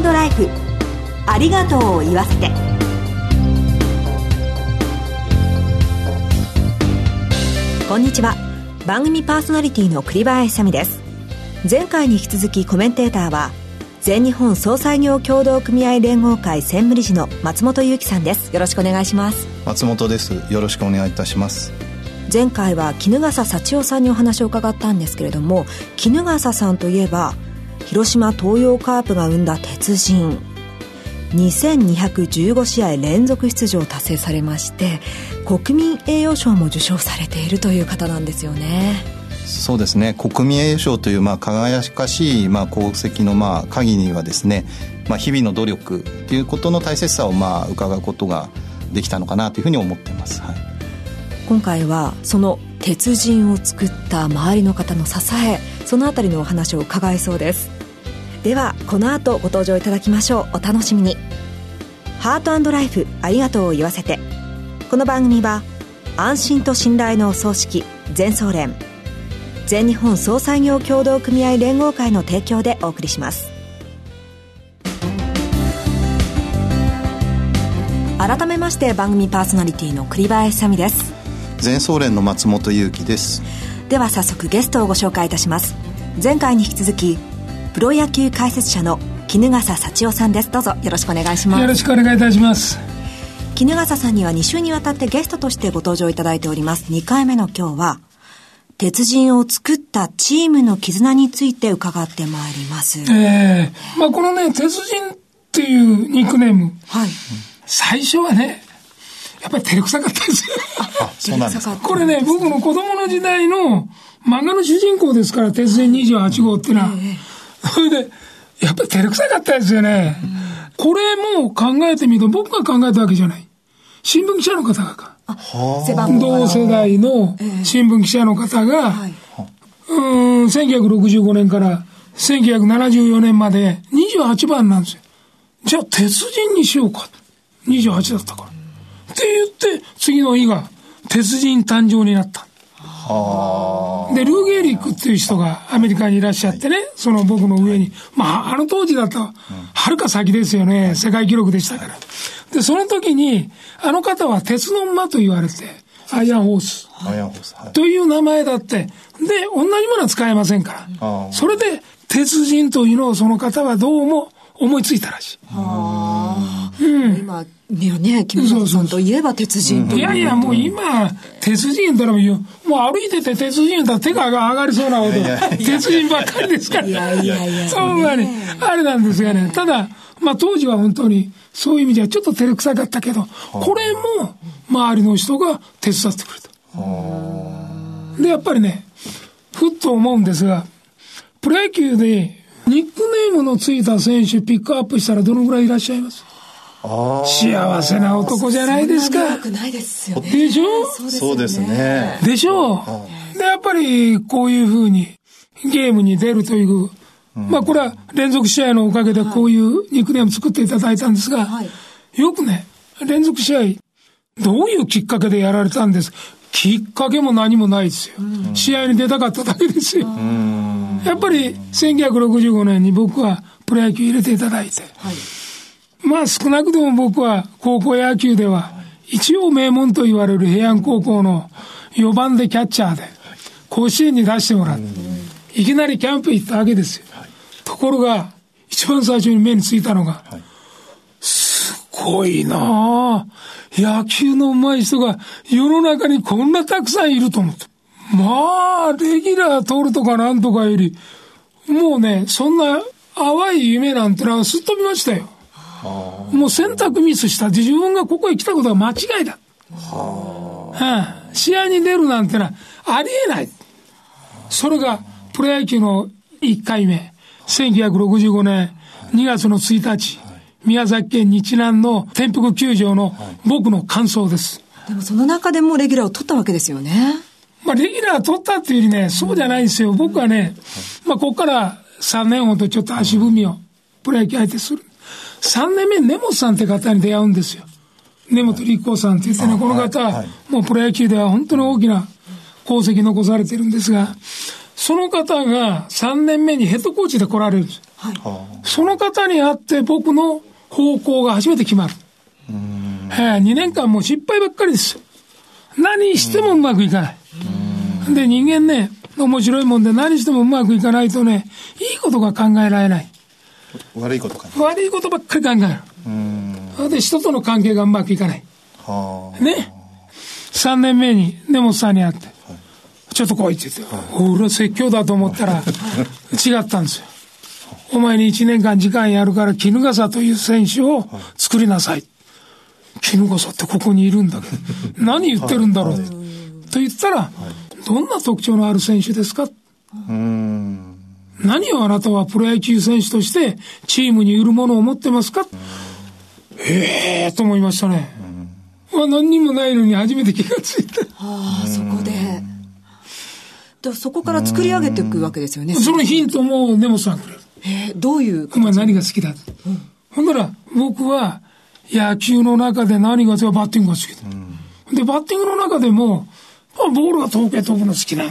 ライフ。ありがとうを言わせて。こんにちは。番組パーソナリティの栗林さみです。前回に引き続きコメンテーターは全日本総裁業協同組合連合会専務理事の松本裕樹さんです。よろしくお願いします。松本です。よろしくお願いいたします。前回は衣笠幸男さんにお話を伺ったんですけれども衣笠さんといえば広島東洋カープが生んだ鉄人。2215試合連続出場を達成されまして国民栄誉賞も受賞されているという方なんですよね。そうですね。国民栄誉賞というまあ輝かしいまあ功績のまあ鍵にはですね、まあ、日々の努力ということの大切さをまあ伺うことができたのかなというふうに思っています、はい、今回はその鉄人を作った周りの方の支えそのあたりのお話を伺いそうですではこの後ご登場いただきましょう。お楽しみに。ハートライフありがとうを言わせて。この番組は安心と信頼のお葬式全総連。全日本総裁業協同組合連合会の提供でお送りします。改めまして番組パーソナリティの栗林さみです。全総連の松本裕樹です。では早速ゲストをご紹介いたします。前回に引き続きプロ野球解説者の衣笠幸男さんです。どうぞよろしくお願いします。よろしくお願いいたします。衣笠さんには2週にわたってゲストとしてご登場いただいております。2回目の今日は鉄人を作ったチームの絆について伺ってまいります。ええー、まあこのね鉄人っていうニックネームはい。最初はねやっぱり照れくさかったですよ。あ、そうなんですか？これね、僕の子供の時代の漫画の主人公ですから、鉄人28号っていうのは。えー それで、やっぱり照れくさかったですよね。これも考えてみると、僕が考えたわけじゃない。新聞記者の方が。同世代の新聞記者の方が、うん、1965年から1974年まで28番なんですよ。じゃあ、鉄人にしようか。28だったから。って言って、次の日が、鉄人誕生になった。で、ルー・ゲーリックっていう人がアメリカにいらっしゃってね、その僕の上に、まあ、あの当時だと、はるか先ですよね、世界記録でしたから。で、その時に、あの方は鉄の馬と言われて、アイアンホース。アイアンホース。という名前だって。で、同じものは使えませんから。それで、鉄人というのをその方はどうも思いついたらしい。うん、今、ね、木本さんといえば鉄人といやいや、もう今、鉄人ったらもう歩いてて鉄人だったら手が上がりそうなほど、鉄人ばっかりですから。いやいやいや。そうまに、あれなんですがね。ただ、まあ当時は本当に、そういう意味ではちょっと照れくさかったけど、これも、周りの人が手伝ってくれた。で、やっぱりね、ふっと思うんですが、プロ野球で、ニックネームのついた選手ピックアップしたらどのぐらいいらっしゃいます？幸せな男じゃないですか。ないですよね。でしょ？そうですね。でしょ？うで、やっぱりこういうふうにゲームに出るという、まあこれは連続試合のおかげでこういうニックネーム作っていただいたんですが、よくね、連続試合、どういうきっかけでやられたんです？きっかけも何もないですよ。試合に出たかっただけですよ。やっぱり1965年に僕はプロ野球入れていただいて、はいまあ少なくとも僕は高校野球では一応名門と言われる平安高校の4番でキャッチャーで甲子園に出してもらって、いきなりキャンプ行ったわけですよ。ところが、一番最初に目についたのが、すごいな野球の上手い人が世の中にこんなたくさんいると思って。まあ、レギュラー取るとかなんとかより、もうね、そんな淡い夢なんてのはすっ飛びましたよ。もう選択ミスした。自分がここへ来たことは間違いだ。はあ、試合に出るなんてのはありえない。それがプロ野球の1回目。1965年2月の1日。宮崎県日南の天福球場の僕の感想です。でもその中でもレギュラーを取ったわけですよね。まあレギュラー取ったっていうよりね、そうじゃないんですよ。僕はね、まあここから3年ほどちょっと足踏みをプロ野球相手する。3年目に根本さんって方に出会うんですよ。根本立候さんって言ってね、この方、はいはい、もうプロ野球では本当に大きな功績残されてるんですが、その方が3年目にヘッドコーチで来られるんです。はい、その方に会って僕の方向が初めて決まる。えー、2年間もう失敗ばっかりです何してもうまくいかない。で、人間ね、面白いもんで何してもうまくいかないとね、いいことが考えられない。悪いことか悪いことばっかり考える。で、人との関係がうまくいかない。ね。3年目に根本さんに会って、ちょっと来いって言って、俺は説教だと思ったら、違ったんですよ。お前に1年間時間やるから、絹笠という選手を作りなさい。絹笠ってここにいるんだけど、何言ってるんだろう。と言ったら、どんな特徴のある選手ですか？何をあなたはプロ野球選手としてチームに売るものを持ってますか？ええー、と思いましたね。まあ何にもないのに初めて気がついた。ああ、そこで。でそこから作り上げていくわけですよね。そのヒントも根本さんくれる。えー、どういうお前何が好きだ、うん、ほんなら、僕は野球の中で何が好きバッティングが好きだ。うん、で、バッティングの中でも、ボールが遠くへ飛ぶの好きなの。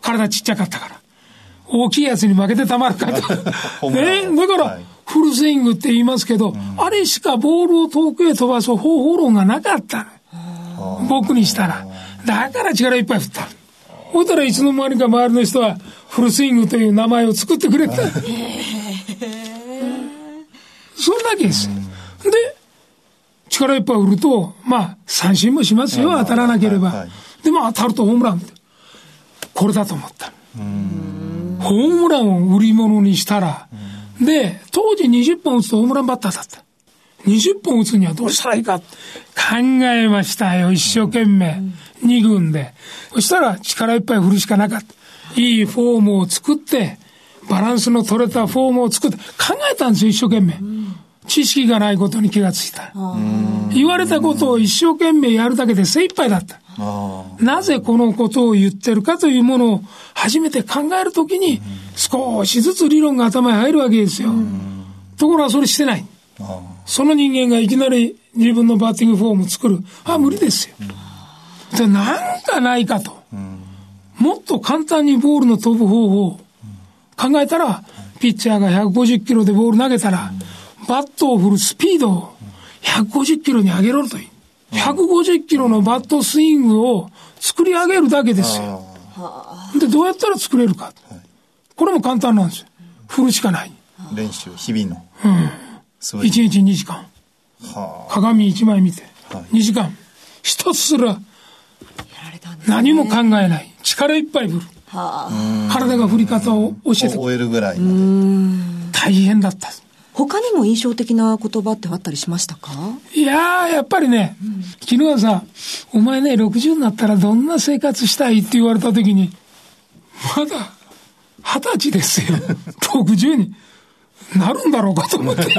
体ちっちゃかったから。大きいやつに負けてたまるかと。ね、だから、フルスイングって言いますけど、うん、あれしかボールを遠くへ飛ばす方法論がなかった僕にしたら。だから力いっぱい振った。ほったらいつの間にか周りの人は、フルスイングという名前を作ってくれた。そんだけです。で、力いっぱい振ると、まあ、三振もしますよ、当たらなければ。でも当たるとホームラン。これだと思った。ホームランを売り物にしたら、で、当時20本打つとホームランバッターだった。20本打つにはどうしたらいいか考えましたよ、一生懸命。2軍で。そしたら力いっぱい振るしかなかった。いいフォームを作って、バランスの取れたフォームを作って、考えたんですよ、一生懸命。知識がないことに気がついた。言われたことを一生懸命やるだけで精一杯だった。なぜこのことを言ってるかというものを初めて考えるときに、少しずつ理論が頭に入るわけですよ。ところがそれしてない。その人間がいきなり自分のバッティングフォーム作る。あ、無理ですよ。で、なんかないかと。もっと簡単にボールの飛ぶ方法を考えたら、ピッチャーが150キロでボール投げたら、バットを振るスピードを150キロに上げろという。150キロのバットスイングを作り上げるだけですよ。で、どうやったら作れるか。これも簡単なんですよ。振るしかない。練習、日々の。うん。1日2時間。鏡1枚見て。2時間。ひすら、何も考えない。力いっぱい振る。体が振り方を教えて覚えるぐらい大変だった。他にも印象的な言葉ってあったりしましたか？いやー、やっぱりね、うん、昨日はさ、お前ね、60になったらどんな生活したいって言われた時に、まだ、二十歳ですよ。60になるんだろうかと思って。二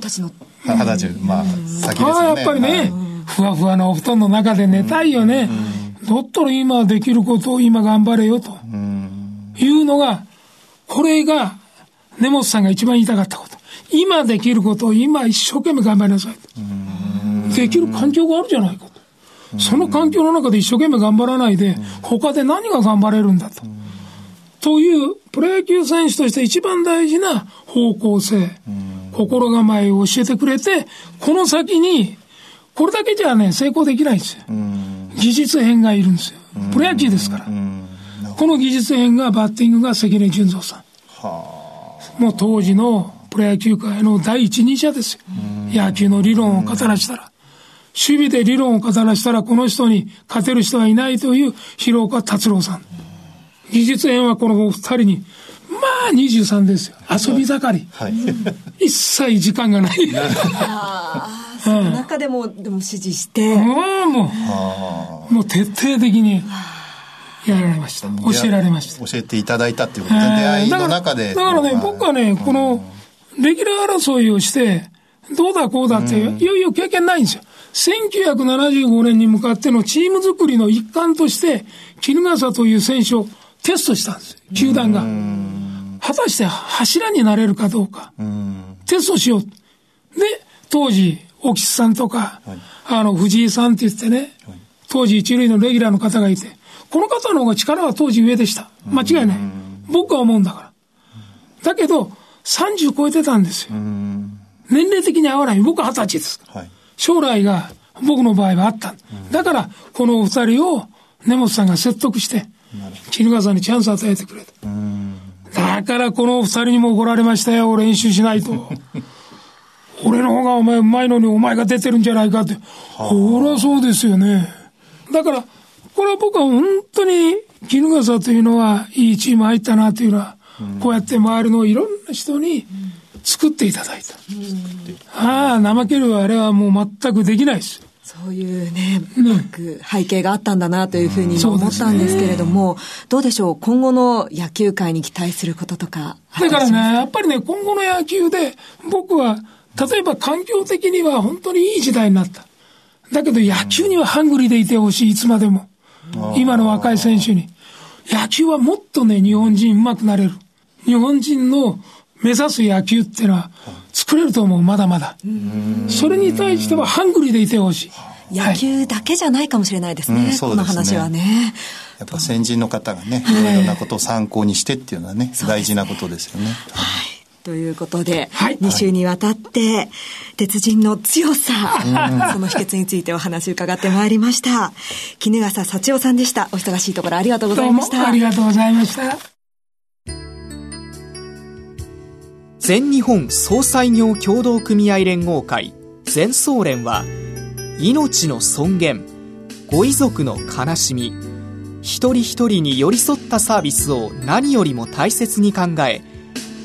十歳の。二十歳、まあ、先ですね。ああ、やっぱりね、ふわふわのお布団の中で寝たいよね。だったら今できることを今頑張れよと。いうのが、これが根本さんが一番言いたかったこと。今できることを今一生懸命頑張りなさい。できる環境があるじゃないかと。その環境の中で一生懸命頑張らないで、他で何が頑張れるんだと。というプロ野球選手として一番大事な方向性、心構えを教えてくれて、この先に、これだけじゃね、成功できないんですよ。技術編がいるんですよ。プロ野球ですから。この技術編がバッティングが関根純三さん。はあもう当時のプロ野球界の第一人者ですよ。野球の理論を語らしたら。守備で理論を語らしたらこの人に勝てる人はいないという広岡達郎さん。技術園はこのお二人に、まあ23ですよ。遊び盛り。はい、一切時間がない。その中でも、でも指示して。もう、もう、もう徹底的に。やられました。教えられました。教えていただいたっていうことで、出会いの中で。だからね、僕はね、この、レギュラー争いをして、どうだこうだって、いよいよ経験ないんですよ。1975年に向かってのチーム作りの一環として、絹笠という選手をテストしたんです球団が。果たして柱になれるかどうか。テストしよう。で、当時、沖津さんとか、はい、あの、藤井さんって言ってね、当時一塁のレギュラーの方がいて、この方の方が力は当時上でした。間違いない。僕は思うんだから。だけど、30超えてたんですよ。年齢的に合わない。僕は20歳です。はい、将来が僕の場合はあった。だから、このお二人を根本さんが説得して、絹川さんにチャンスを与えてくれた。だからこの二人にも怒られましたよ、練習しないと。俺の方がお前うまいのにお前が出てるんじゃないかって。ほらそうですよね。だから、これは僕は本当に絹笠というのはいいチーム入ったなというのは、こうやって周りのいろんな人に作っていただいた。ああ、怠けるあれはもう全くできないです。そういうね、う背景があったんだなというふうに思ったんですけれども、ね、どうでしょう、今後の野球界に期待することとか。だからね、やっぱりね、今後の野球で、僕は、例えば環境的には本当にいい時代になった。だけど野球にはハングリーでいてほしい、いつまでも。今の若い選手に。野球はもっとね、日本人上手くなれる。日本人の目指す野球っていうのは作れると思う、まだまだ。それに対してはハングリーでいてほしい。野球だけじゃないかもしれないですね、はい、この話はね。やっぱ先人の方がね、いろいろなことを参考にしてっていうのはね、大事なことですよね。はいということで、はい、2週にわたって、鉄人の強さ、その秘訣についてお話伺ってまいりました。絹笠幸男さんでした。お忙しいところありがとうございました。ありがとうございました。全日本総裁業協同組合連合会全総連は命の尊厳ご遺族の悲しみ一人一人に寄り添ったサービスを何よりも大切に考え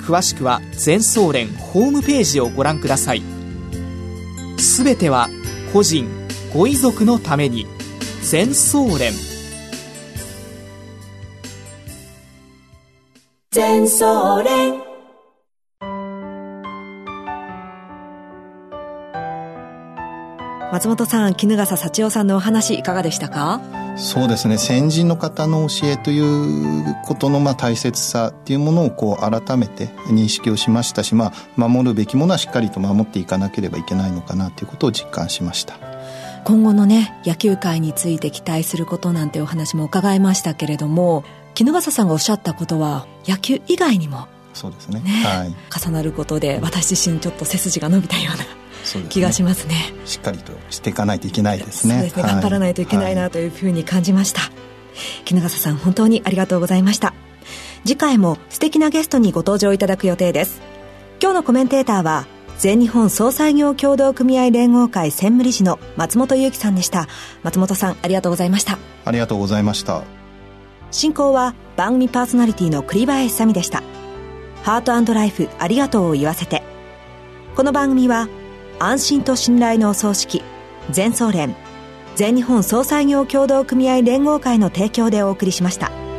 詳しくは全総連ホームページをご覧ください。すべては個人ご遺族のために全総連。全総連。松本さん衣笠幸男さんのお話いかがでしたか？そうですね。先人の方の教えということのまあ大切さっていうものをこう改めて認識をしましたし、まあ、守るべきものはしっかりと守っていかなければいけないのかなということを実感しました。今後のね野球界について期待することなんてお話も伺いましたけれども衣笠さんがおっしゃったことは野球以外にもそうですね、ね、はい、重なることで私自身ちょっと背筋が伸びたような気がしますね、ね、しっかりとしていかないといけないですね。ね、はい、頑張らないといけないなというふうに感じました、はい、衣笠さん本当にありがとうございました。次回も素敵なゲストにご登場いただく予定です。今日のコメンテーターは全日本総裁業協同組合連合会専務理事の松本裕樹さんでした。松本さんありがとうございました。ありがとうございました。進行は番組パーソナリティの栗林久美でした。ハートライフありがとうを言わせて。この番組は安心と信頼のお葬式全総連全日本総裁業協同組合連合会の提供でお送りしました。